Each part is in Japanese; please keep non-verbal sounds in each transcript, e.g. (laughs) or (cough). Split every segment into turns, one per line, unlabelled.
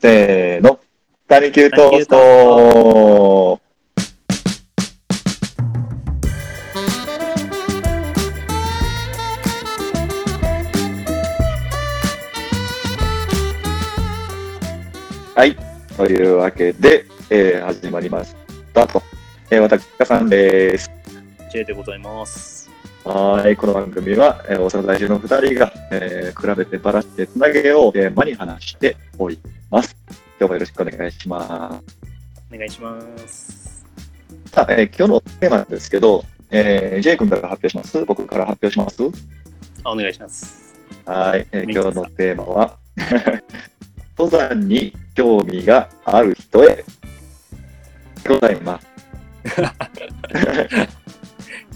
せーの。谷球トーストはい。というわけで、えー始まりましたと。えー、私、かさんです。
J でございます。
はい。この番組は、えー、大阪在住の二人が、えー比べてばらしてつなげようをテーマに話しております。今日もよろしくお願いします。
お願いします。
さあ、えー今日のテーマなんですけど、えー、J 君から発表します僕から発表します
あお願いします。
はい、えー今日のテーマは、(laughs) 登山に興味がある人へ、ございます。(laughs)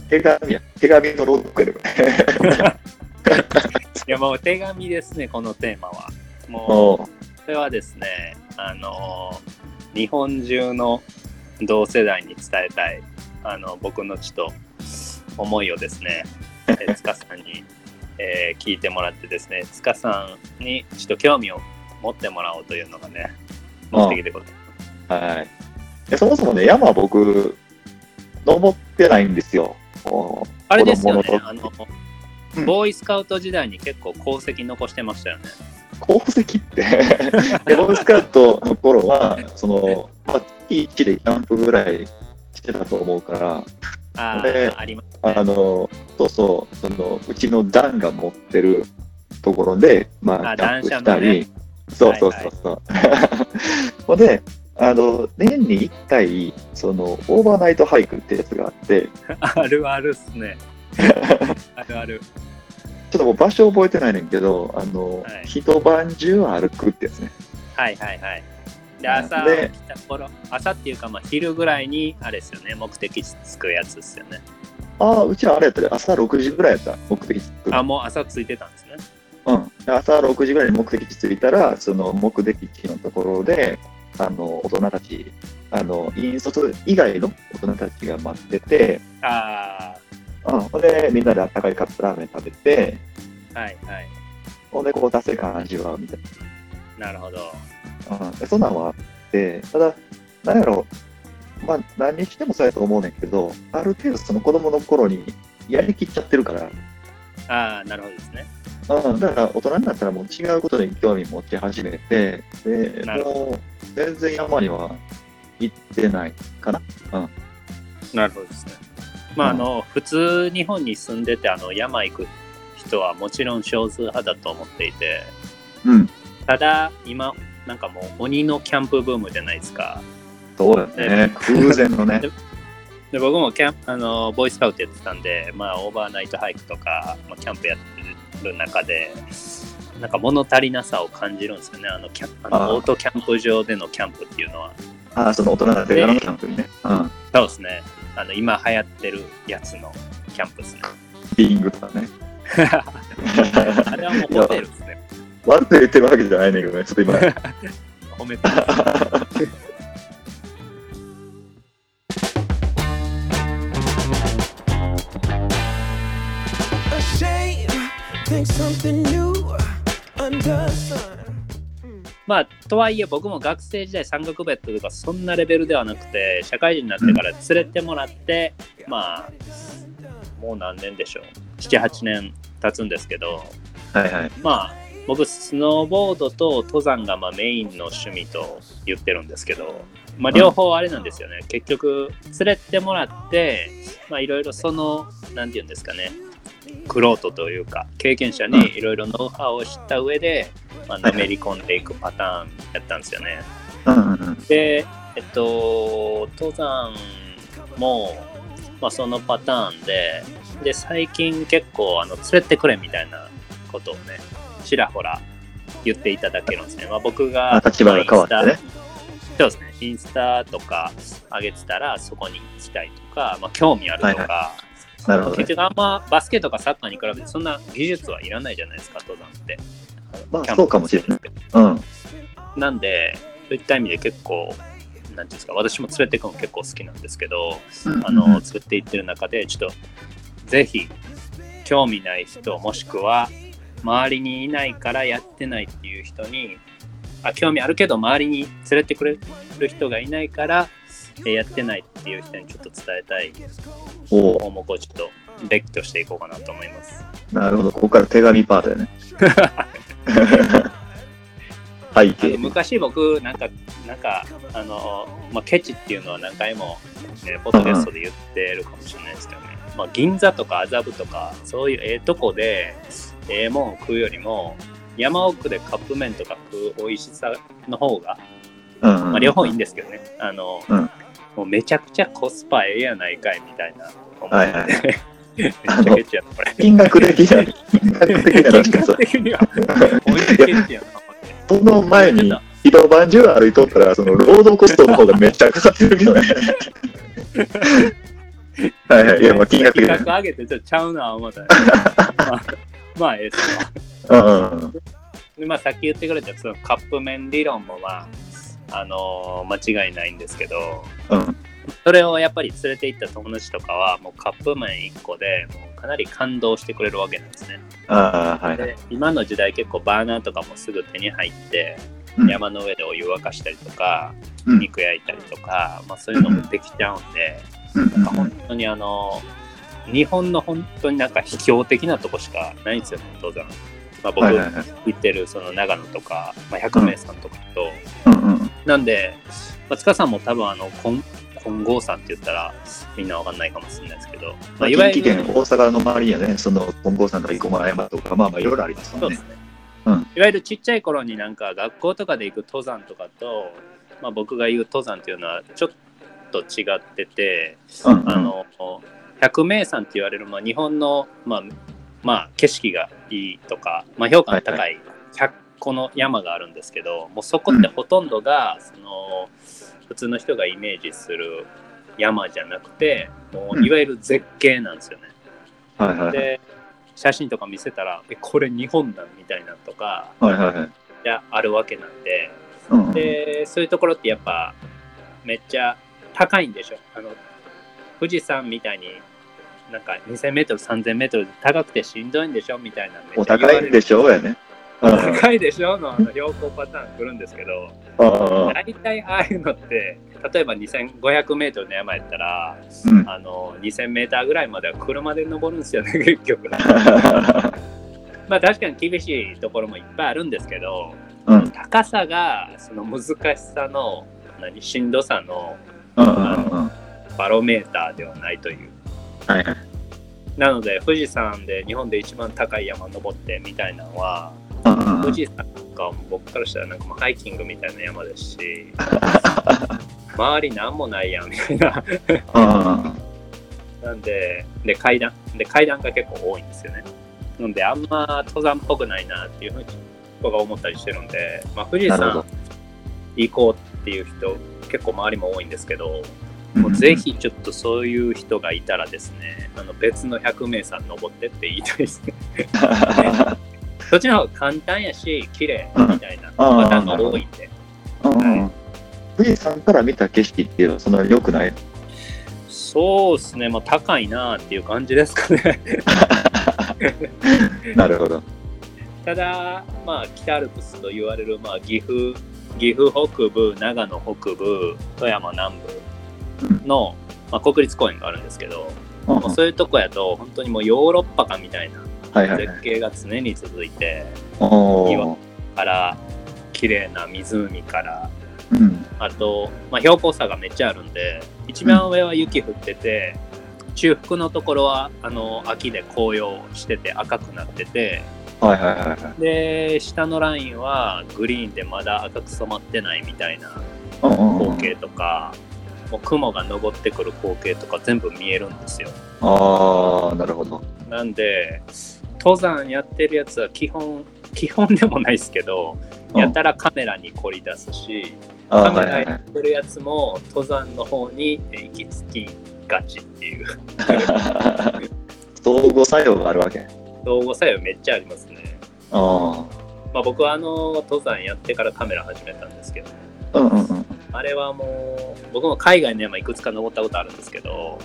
手紙や、手紙のロックやで (laughs)
いやもう手紙ですね、このテーマは。もう、
も
これはですね、あのー日本中の同世代に伝えたい、あの、僕のちょっと思いをですね、(laughs) えー塚さんに、えー聞いてもらってですね、塚さんにちょっと興味を持ってもらおうというのがね、目的でございます。
う、はい。でそもそもね、山僕、登ってないんですよ。
あれですよね。あの、
うん。
ボーイスカウト時代に結構功績残してましたよね。
功績って、(laughs) でボーイスカウトの頃は、その、まあ月1でキャンプぐらいしてたと思うから、
あ
で
あ、ありますね。
あの、そうそう、その、うちの団が持ってるところで、まあ、
あ
キャンプしたり、そうそうそうそう。(laughs) ほんで、あの、年に1回、その、 overnight hike ってやつがあって、(laughs)
あるあるっすね。(laughs) あるある。
ちょっともう場所覚えてないねんけど、あの、
はい
一晩中歩くってやつね。
はいはいはい。で、朝
で
朝っていうか、まあ、昼ぐらいに、あれですよね、目的地着くやつですよね。
ああ、うちはあれやったで、朝6時ぐらいやった、目的地着くの
あ、もう朝着いてたんですね。
うん、朝6時ぐらいに目的地着いたら、その目的地のところで、あの大人たち、あの引率以外の大人たちが待ってて、
あ
うん、ほんで、みんなであったかいカップラーメン食べて、
あ、はいはい。
ほんで、こう、達成感味わうみたい
なるほど。
な。うん、でそんなんはあって、ただ、なんやろ、まあ、何にしてもそうやと思うねんけど、ある程度、その子供の頃にやりきっちゃってるから、
ああ、なるほどですね。
うん、だから大人になったらもう違うことに興味持ち始めて、で、もう全然山には行ってないかな。
なるほどですね。まあ、あの、普通日本に住んでて、あの、山行く人はもちろん少数派だと思っていて、
うん。
ただ、今、なんかもう鬼のキャンプブームじゃないですか。
そうだね。空前のね。
で僕もキャンあのボーイスカウトやってたんで、まあ、 overnight hike とか、まあ、キャンプやってる中でなんか物足りなさを感じるんですよねあのキャンあのオートキャンプ場でのキャンプっていうのは
ああ、その大人になってのキャンプにね。うん。
そうですねあの今流行ってるやつのキャンプですね
ビングとかね。(laughs)
あれはもうホテルですね
悪く言ってるわけじゃないねんけどね。ちょっと今。(laughs)
褒めて (laughs)
Think something new under the sun.
まあとはいえ僕も学生時代山岳部やったとかそんなレベルではなくて社会人になってから連れてもらって、まあもう何年でしょう78年経つんですけど
はいはい。
まあ僕スノーボードと登山がまあメインの趣味と言ってるんですけど、まあ、両方あれなんですよね、結局連れてもらってまあいろいろその何て言うんですかねクロートというか経験者にいろいろノウハウを知った上で、まあのめり込んでいくパターンやったんですよね。でえっと登山も、まあ、そのパターンでで最近結構あの連れてくれみたいなことをねちらほら言っていただけるんですね。まあ、僕が
あ立場が変わってね。
まあインスタそうですね。インスタとか上げてたらそこに行きたいとか、まあ、興味あるとか、
はいなるほどね
結。局あんまバスケとかサッカーに比べてそんな技術はいらないじゃないですか登山って。
まあそうかもしれないうん。
なんで、そういった意味で結構、なんていうんですか、私も連れて行くの結構好きなんですけど、あの、連れて行ってる中で、ちょっと、ぜひ、興味ない人、もしくは、周りにいないからやってないっていう人に、あ興味あるけど周りに連れてくれる人がいないから、えーやってないっていう人にちょっと伝えたい
お
項目をちょっと列挙していこうかなと思います。
なるほど。ここから手紙パートやね。背景。
昔僕なんかなんかあの、まあ、ケチっていうのは何回も、ね、ポッドキャストで言ってるかもしれないですけどね、まあ、銀座とか麻布とかそういうええとこでええもんを食うよりも山奥でカップ麺とか食う美味しさの方が、
うんうん
まあ、両方いいんですけどねあの、
うん
もうめちゃくちゃコスパええやないかいみたいな思って、
はいはい
めっちゃケチやなこれ。
金額的な、金額的な確かに
は。(laughs)
その前に一晩中歩いとったら、その労働コストの方がめっちゃかかってるけどね。(laughs) はいはい。いや、まあ金額。
金額上げてちょちゃうな思ったら、(laughs) まあ、まあええっすわ。
うんうんうん。
でまあ、さっき言ってくれたそのカップ麺理論もまあ、あのー間違いないんですけど、
うん
それをやっぱり連れて行った友達とかはもうカップ麺1個でもうかなり感動してくれるわけなんですね。
ああ、はいはい。
で今の時代結構バーナーとかもすぐ手に入って、
うん
山の上でお湯沸かしたりとか、
うん
肉焼いたりとか、まあ、そういうのもできちゃうんで、
うん
なんか本当にあの日本の本当になんか秘境的なとこしかないんですよね登山。まあ、僕。行ってるその長野とか、まあ、百名山とかと、
うんうん。
なんで、まあ、塚さんも多分あの金金剛山って言ったらみんなわかんないかもしれないですけど、まあ、
まあ、
いわゆる
近畿圏、大阪の周りにはね、その、金剛山とか生駒山とか、まあまあいろいろありますもんね。
ね、
うん
いわゆるちっちゃい頃になんか学校とかで行く登山とかと、まあ、僕が言う登山っていうのはちょっと違ってて、
うんうん。
あの百名山って言われる、まあ、日本の、まあまあ、景色がいいとか、まあ、評価の高い100個の山があるんですけど、もうそこってほとんどが、その普通の人がイメージする山じゃなくても
う
うんいわゆる絶景なんですよね。
はいはいはい。
で写真とか見せたらえこれ日本だみたいなのとか
はいはいはい。
あるわけなんで
うんうん。
でそういうところってやっぱめっちゃ高いんでしょあの富士山みたいになんか 2000m、3000m で高くてしんどいんでしょみたいなめ
お高いんでしょうやね。
高いでしょ？のあの標高パターン来るんですけど。大体ああいうのって例えば 2500m の山やったら
うん。
あの 2000m ぐらいまでは車で登るんですよね (laughs) 結局。(laughs) まあ確かに厳しいところもいっぱいあるんですけど
うん。
高さがその難しさの何？しんどさの。バロメーターではないという。
はいはい。
なので富士山で日本で一番高い山登ってみたいなのは富士山が僕からしたらなんかもうハイキングみたいな山ですし。(laughs) 周りなんもないやんみたいな。なんでで階段。で階段が結構多いんですよね。なんであんま登山っぽくないなっていうふうに僕が思ったりしてるんで、まあ、富士山行こうっていう人結構周りも多いんですけどもうぜひちょっとそういう人がいたらですね、あの別の百名山登ってって言いたいですね。(laughs) そっちの方が簡単やし、綺麗みたいな
うん。
パターンが多いんで。
富士山から見た景色っていうのはそんなに良くない？
そうですね、まあ高いなっていう感じですかね。(laughs)
なるほど。
ただ、まあ北アルプスと言われる、まあ岐阜、岐阜北部、長野北部、富山南部の、まあ、国立公園があるんですけど、
うんうん。
もうそういうとこやと本当にもうヨーロッパかみたいな
はいはいはい。
絶景が常に続いて、
お
岩
ー
から綺麗な湖から
うん
あと、まあ、標高差がめっちゃあるんで一番上は雪降ってて、中腹のところはあの秋で紅葉してて赤くなってて
はいはいはいはい。
で下のラインはグリーンでまだ赤く染まってないみたいな
うんうんうん
光景とか、もう雲が昇ってくる光景とか全部見えるんですよ。
ああ、なるほど。
なんで登山やってるやつは基本基本でもないですけど、
うん
やたらカメラに凝り出すし
あ
カメラ。やってるやつも登山の方に行き着きがちっていう (laughs)
相互作用があるわけ。
相互作用めっちゃありますね。
あ
まあ、僕はあの登山やってからカメラ始めたんですけど
あ。うんうんうん。
あれはもう僕も海外の山いくつか登ったことあるんですけど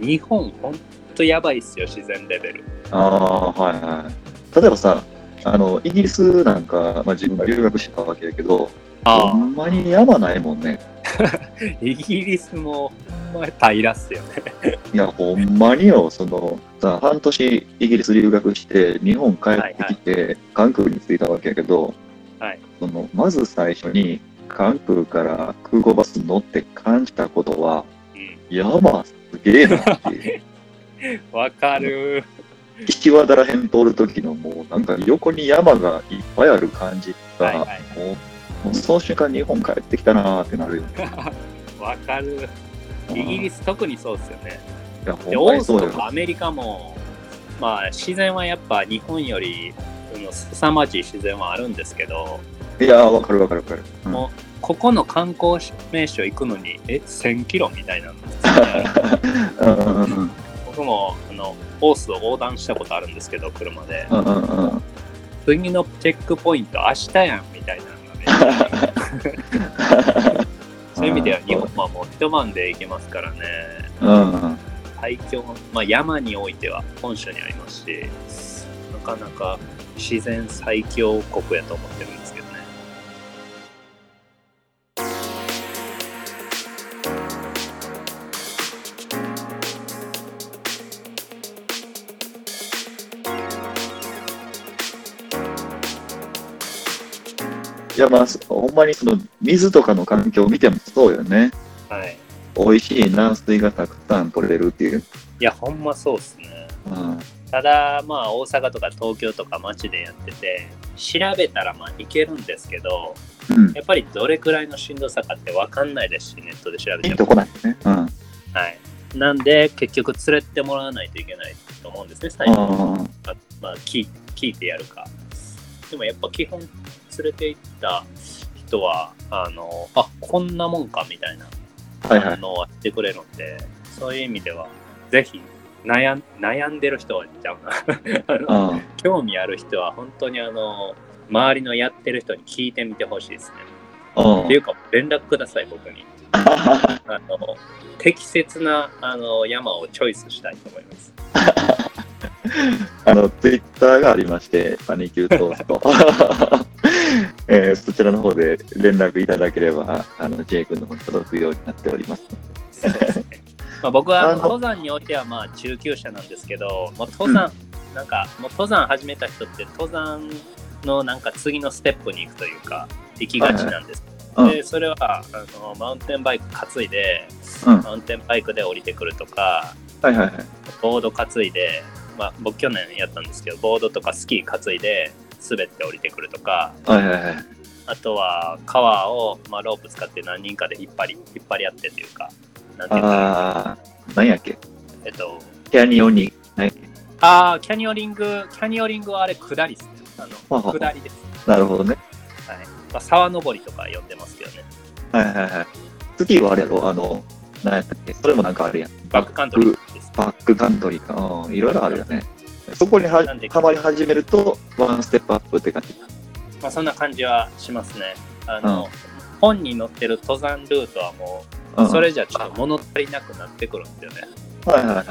日本ほんとやばいっすよ自然レベル。
ああ、はいはい。例えばさ、あの、イギリスなんか、まあ、自分が留学したわけやけど、
あ
ほんまに山ないもんね。(laughs)
イギリスも、まあ、平らっすよね。
いや、ほんまによ、その、さ、半年イギリス留学して、日本帰ってきて、関空に着いたわけやけど、
はい
その、まず最初に、関空から空港バス乗って感じたことは、
うん
山すげえなっていう。(laughs) (laughs)
わかる。
岸和田らへん通る時のもうなんか横に山がいっぱいある感じが、
はいはい
もうもうその瞬間日本帰ってきたなーってなるよね。
わかる。イギリス特にそうですよね。
いや、
で、オース。とかアメリカも、まあ、自然はやっぱ日本より、凄まじい自然はあるんですけど、
いやー、わかるわかるわかる。うん
もここの観光名所行くのに、え、1000キロみたいな (laughs)
んうんうん
僕もあのオースを横断したことあるんですけど、車で。
うんうんうん
次のチェックポイント明日やんみたいなのがね。そういう意味では日本はもう一晩で行けますからね。
うんうん
最強、まあ、山においては本州にありますし、なかなか自然最強国やと思ってるんです
いや、まあ、そほんまにその水とかの環境を見てもそうよね。
はい。
美味しい軟水がたくさん取れるっていう。
いや、ほんまそうっすね。
うん
ただ、まあ、大阪とか東京とか街でやってて、調べたらまあ行けるんですけど、
うん。
やっぱりどれくらいのしんどさかって分かんないですし、ネットで調べても。
いいとこなんですね。うん。
はい。なんで、結局連れてもらわないといけないと思うんですね、最後。まあ、まあ聞い聞いてやるか。でもやっぱ基本連れて行った人は、あの、あ、こんなもんかみたいな
はいはい。
反応はしてくれるんで、そういう意味では、ぜひ悩ん悩んでる人はちゃうな (laughs) あの。
うん。
興味ある人は本当にあの、周りのやってる人に聞いてみてほしいですね。
うん
っていうか、連絡ください、僕に。(laughs) あの適切なあの山をチョイスしたいと思います。(laughs)
あの、ツイッターがありまして、マニキュートースト。えーそちらの方で連絡いただければ、あの、J 君の方に届くようになっております。(laughs)
まあ、僕は登山においてはまあ中級者なんですけど、もう登山、なんかもう登山始めた人って登山のなんか次のステップに行くというか、行きがちなんです。
うん
で、それはあのマウンテンバイク担いで、
うん。
マウンテンバイクで降りてくるとか、
はいはいはい。
ボード担いで、まあ、僕去年やったんですけど、ボードとかスキー担いで滑って降りてくるとか、
はいはいはい。
あとは川を、まあ、ロープ使って何人かで引っ張り、引っ張り合ってというか、なんていうか
何やっけ？
えっと、
キャニオニ。
ああ、キャニオニング、キャニオニングはあれ下りですね。あの、下りです。
なるほどね。
はい。まあ、沢登りとか呼んでますけどね。
はいはいはい。スキーはあれやろ？あの、何やったっけ？それもなんかあるやん。
バックカントリー。
バックカントリーか。うん、いろいろあるよね。そこにはマり始めると、ワンステップアップって感じ。
まあ、そんな感じはしますね。あの、本に載ってる登山ルートはもう、
うん
それじゃちょっと物足りなくなってくるんですよね。
はいはいはい。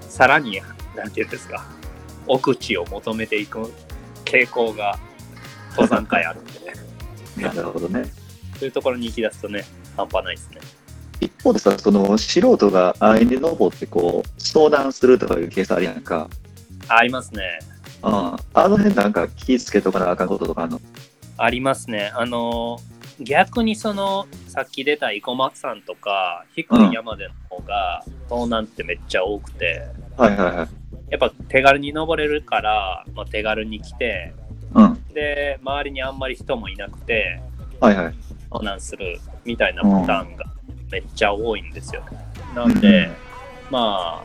さらに、なんていうんですか、奥地を求めていく傾向が登山界あるんで、(laughs)
なるほどね。
そういうところに行き出すとね、半端ないですね。
一方でさ、その素人が安易に登ってこう、相談するとかいうケースあるやんか。
ありますね。
うん。あの辺なんか気ぃつけとかなあかんこととかあんの？
ありますね。あの、逆にその、さっき出た生駒山とか、低い山での方が、遭難ってめっちゃ多くて、
はいはいはい。
やっぱ手軽に登れるから、まあ、手軽に来て、
うん。
で、周りにあんまり人もいなくて、
はいはい。
遭難するみたいなパターンがめっちゃ多いんですよね。なんで、まあ、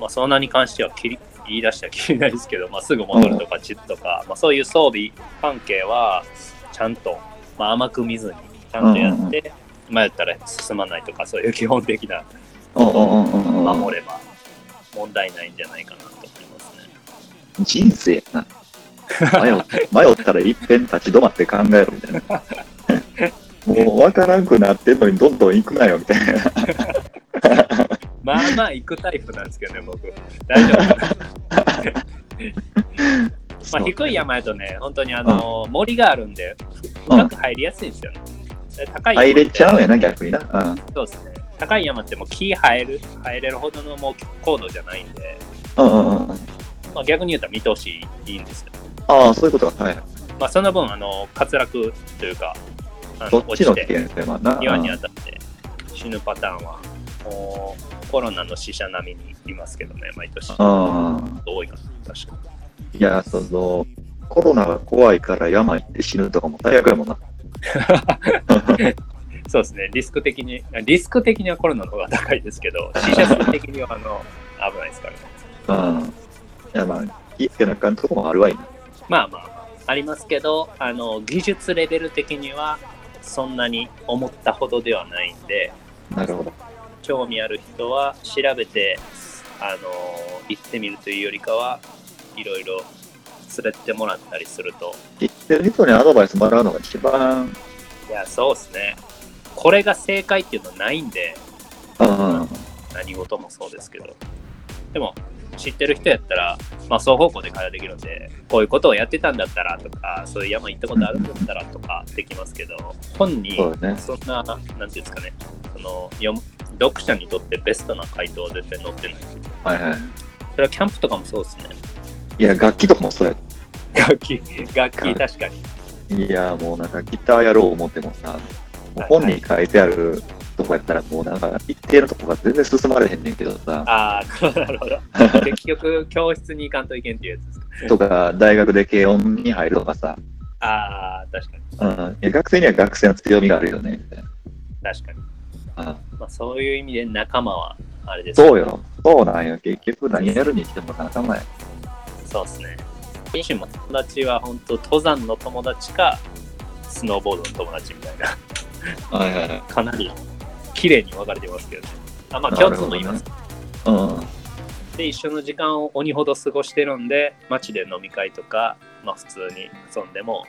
まあ、そんなに関しては切り言い出したらきりないですけど、まあ、すぐ戻るとか、チッとか、まあ、そういう装備関係は、ちゃんと、まあ、甘く見ずに、ちゃんとやって、迷ったら進まないとか、そういう基本的な
うんうんうんうんうん。
守れば問題ないんじゃないかなと思いますね。
人生やな。迷っ迷ったら一遍立ち止まって考えろみたいな。(laughs) もう分からんくなってんのにどんどん行くなよみたいな。
まあまあ行くタイプなんですけどね、僕。大丈夫。(laughs) まあ、低い山やとね、本当にあの、森があるんで、深く入りやすいんですよね。で高い
入れちゃうんやな、逆にな。うん。
そうですね。高い山ってもう木生える、生えれるほどのもう高度じゃないんで、
うんうんうん。
まあ、逆に言うと見通しいいんですよ。
ああ、そういうことか。はい。
まあ、その分、あの、滑落というか、あ
そっちの危
落ちて
険性もあるな。
庭に
うん
当たって死ぬパターンは、もうコロナの死者並みにいますけどね、毎年。
うん。
多いかな、確か
いや、その、コロナが怖いから山行って死ぬとかも最悪やもんな。(laughs)
そうですね、リスク的に、リスク的にはコロナの方が高いですけど、死者数的にはあの危ないですからね。
うん。いや、まあ、気ぃつけなあかんとこもあるわいな。
まあまあ、ありますけど、あの技術レベル的にはそんなに思ったほどではないんで、
なるほど。
興味ある人は調べて、あの行ってみるというよりかは、いろいろ連れてもらったりすると、
知ってる人にアドバイスもらうのが一番、
いや、そうですね。これが正解っていうのはないんで、
うん。
何事もそうですけど。でも、知ってる人やったら、まあ、双方向で会話できるんで、こういうことをやってたんだったらとか、そういう山行ったことあるんだったらとかできますけど、本に
そうだね。
な、なんていうんですかね、その読者にとってベストな回答は絶対載ってない。
はいはい。
それはキャンプとかもそうですね。
いや、楽器とかもそうや。
楽器、楽器確かに。
いや、もうなんかギターやろう思ってもさ、本に書いてあるとこやったらもうなんか一定のとこが全然進まれへんねんけどさ、
ああ、なるほど。結局、教室に行かんといけんっていうやつですか。
とか大学で軽音に入るとかさ、
ああ、確かに。
うん、いや学生には学生の強みがあるよね、みたい
確かに。
な。
まあ、そういう意味で仲間は、あれですね
そうよ。そうなんよ。結局何やるにしても仲間や。
そうですね。自身も友達は本当登山の友達か、スノーボードの友達みたいな、
はいはいはい。
かなり綺麗に分かれてますけどね。あまあ共通もいます。
うん。
で、一緒の時間を鬼ほど過ごしてるんで、街で飲み会とか、まあ普通に遊んでも、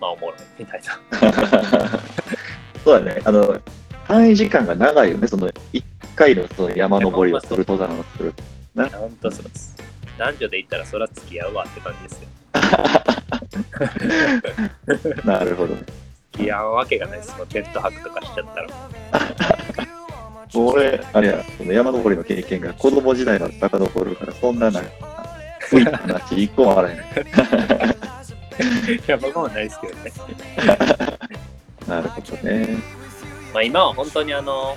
まあおもろいみたいな。(laughs)
そうだね。あの、単位時間が長いよね。その一回のその山登りをする、登山をする。
本当そうです。男女で言ったらそら付き合うわって感じですよ。(laughs)
なるほどね。(laughs)
付き合うわけがないです。そのテント泊とかしちゃったら。
俺、あれや、その山登りの経験が子供時代の遡るから、そんななんか、ういった話一個もあらへん。
いや、僕もないですけどね。(laughs)
なるほどね。
まあ今は本当にあの、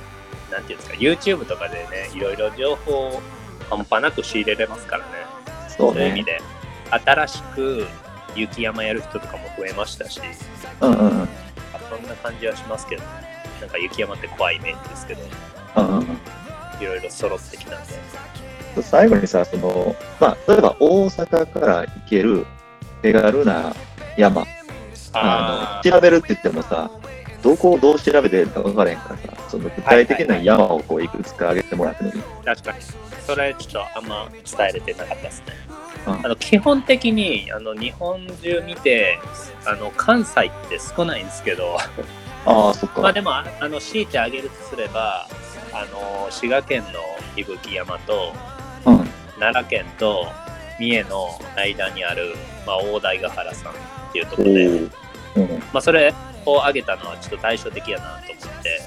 なんていうんですか、YouTube とかでね、いろいろ情報を半端なく仕入れれますからね。
そうね。
そういう意味で、新しく雪山やる人とかも増えましたし、
うんうんうん。
あそんな感じはしますけど、なんか雪山って怖いイメージですけど、いろいろ揃ってきたんで。
最後にさ、その、まあ、例えば大阪から行ける手軽な山、あ
あ
の、調べるって言ってもさ、どこをどう調べてるか分からへんからさ、その具体的な山をこういくつか挙げてもらってもいい
あ、確かに。それちょっとあんま伝えれてなかったですね。
うん
あの基本的にあの日本中見てあの関西って少ないんですけど、(laughs)
ああ、そっか。
まあでもああの強いてあげるとすればあの滋賀県の伊吹山と
うん。
奈良県と三重の間にある、まあ、大台ヶ原さんっていうとこ
お
ろで、
ーうん。
まあ、それを挙げたのはちょっと対照的やなと思って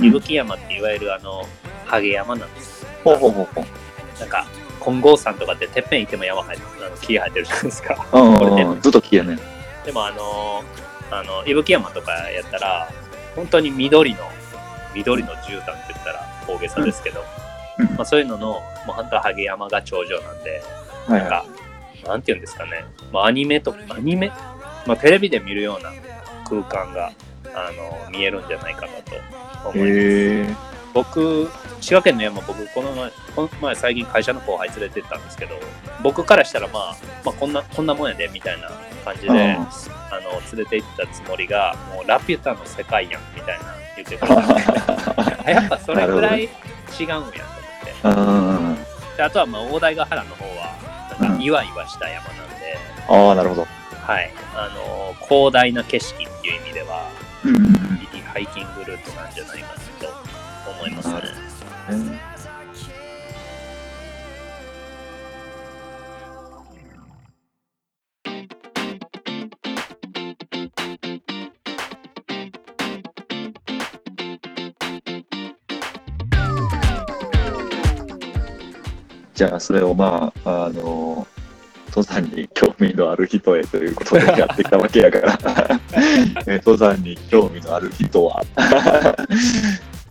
うん
伊吹山っていわゆるあのハゲ山なんです
ほうほうほうほう。
なんか金剛山とかっててっぺん行っても山生えてあの木生えてるじゃないですか
うん
これで
うんうん。ずっと消えね。
でもあのあの伊吹山とかやったら本当に緑の緑の絨毯って言ったら大げさですけど、
うん。
まあ、そういうののもう本当はハゲ山が頂上なんで
はいは
なんかなんて言うんですかね、まあ、アニメとアニメ、まあ、テレビで見るような空間があの見えるんじゃないかなと思
い。
います。僕、滋賀県の山、僕、この前、この前最近会社の後輩連れてったんですけど、僕からしたら、まあ、まあ、こんな、こんなもんやで、みたいな感じで、
うん。
あの、連れて行ったつもりが、もう、ラピュタの世界やん、みたいな言ってくれた。(laughs) やっぱそれぐらい違うんやと思って。
うん。
であとは、まあ、大台ヶ原の方は、なん。か、いわいわした山なんで、
ああ、なるほど。
はい、あの、広大な景色っていう意味では、ハイキングルートなんじゃないかな。と思います
ん。じゃあそれをまああの登山に興味のある人へということでやってきたわけやから。(laughs) 登山に興味のある人は？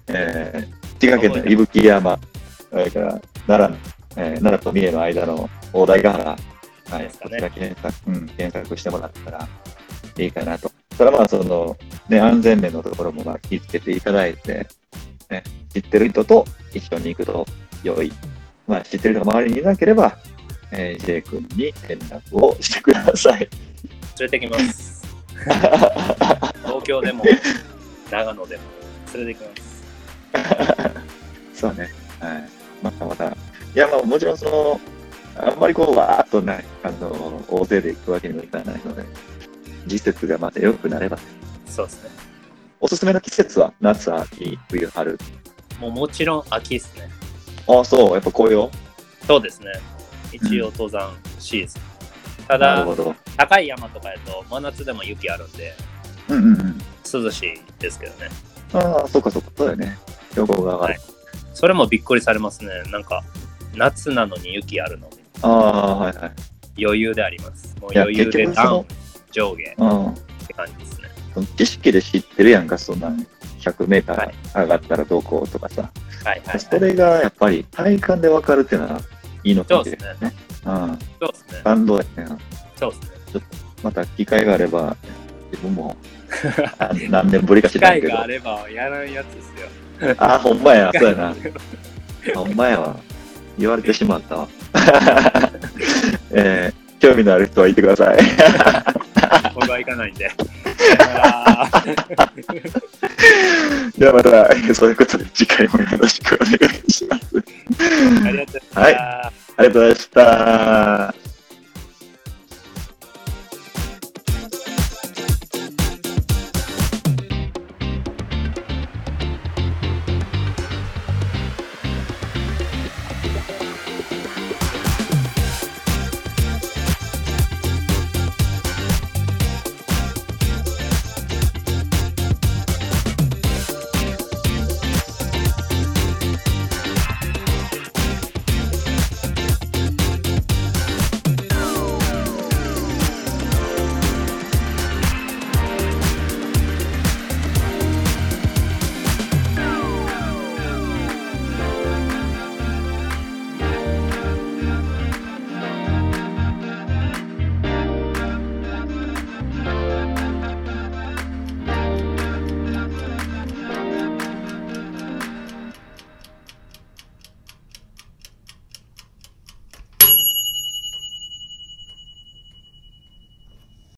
えー、滋賀県の伊吹山、それから奈良の、えー奈良と三重の間の大台ヶ原、はい、こちら検索、うん、検索してもらったらいいかなと。ただまあ、その、ね、安全面のところもまあ気をつけていただいて、ね、知ってる人と一緒に行くと良い。まあ、知ってる人が周りにいなければ、えー、J 君に連絡をしてください。
連れてきます。(laughs) 東京でも、長野でも、連れてきます。(laughs)
そうね。はい。またまた。いや、まあもちろんその、あんまりこう、わーっとね、あの、大勢で行くわけにもいかないので、季節がまた良くなれば、
そうですね。
おすすめの季節は？夏、秋、冬、春。
もうもちろん秋ですね。
ああ、そう、やっぱ紅葉？
そうですね。一応登山シーズン。ただ
なるほ、ど。
高い山とかやと真夏でも雪あるんで、
うんうんうん。
涼しいですけどね。
ああ、そうかそうか、そうだよね。標高が上がる。
それもびっくりされますね。なんか、夏なのに雪あるの。
ああ、はいはい。
余裕であります。もう余裕でダウン、上下
うん。
って感じですね。
知識で知ってるやんか、そんな100メータ
はい
ー上がったらどうこうとかさ。
はいはい、
それがやっぱり体感で分かるっていうのはいいのかもしれないね。うん。
そうですね。
感動やね。
そうですね。
また機会があれば、自分もあ (laughs) 何年ぶりか知
機
らんけど。
会があればやらんやつですよ。(laughs)
あ、ほんまや、そうやな。ほんまやわ。言われてしまったわ。(laughs) えー興味のある人は言ってください。(laughs)
僕は行かないんで。
ではまた、そういうことで次回もよろしくお願いします。
ありがとうございました。
ありがとうございました。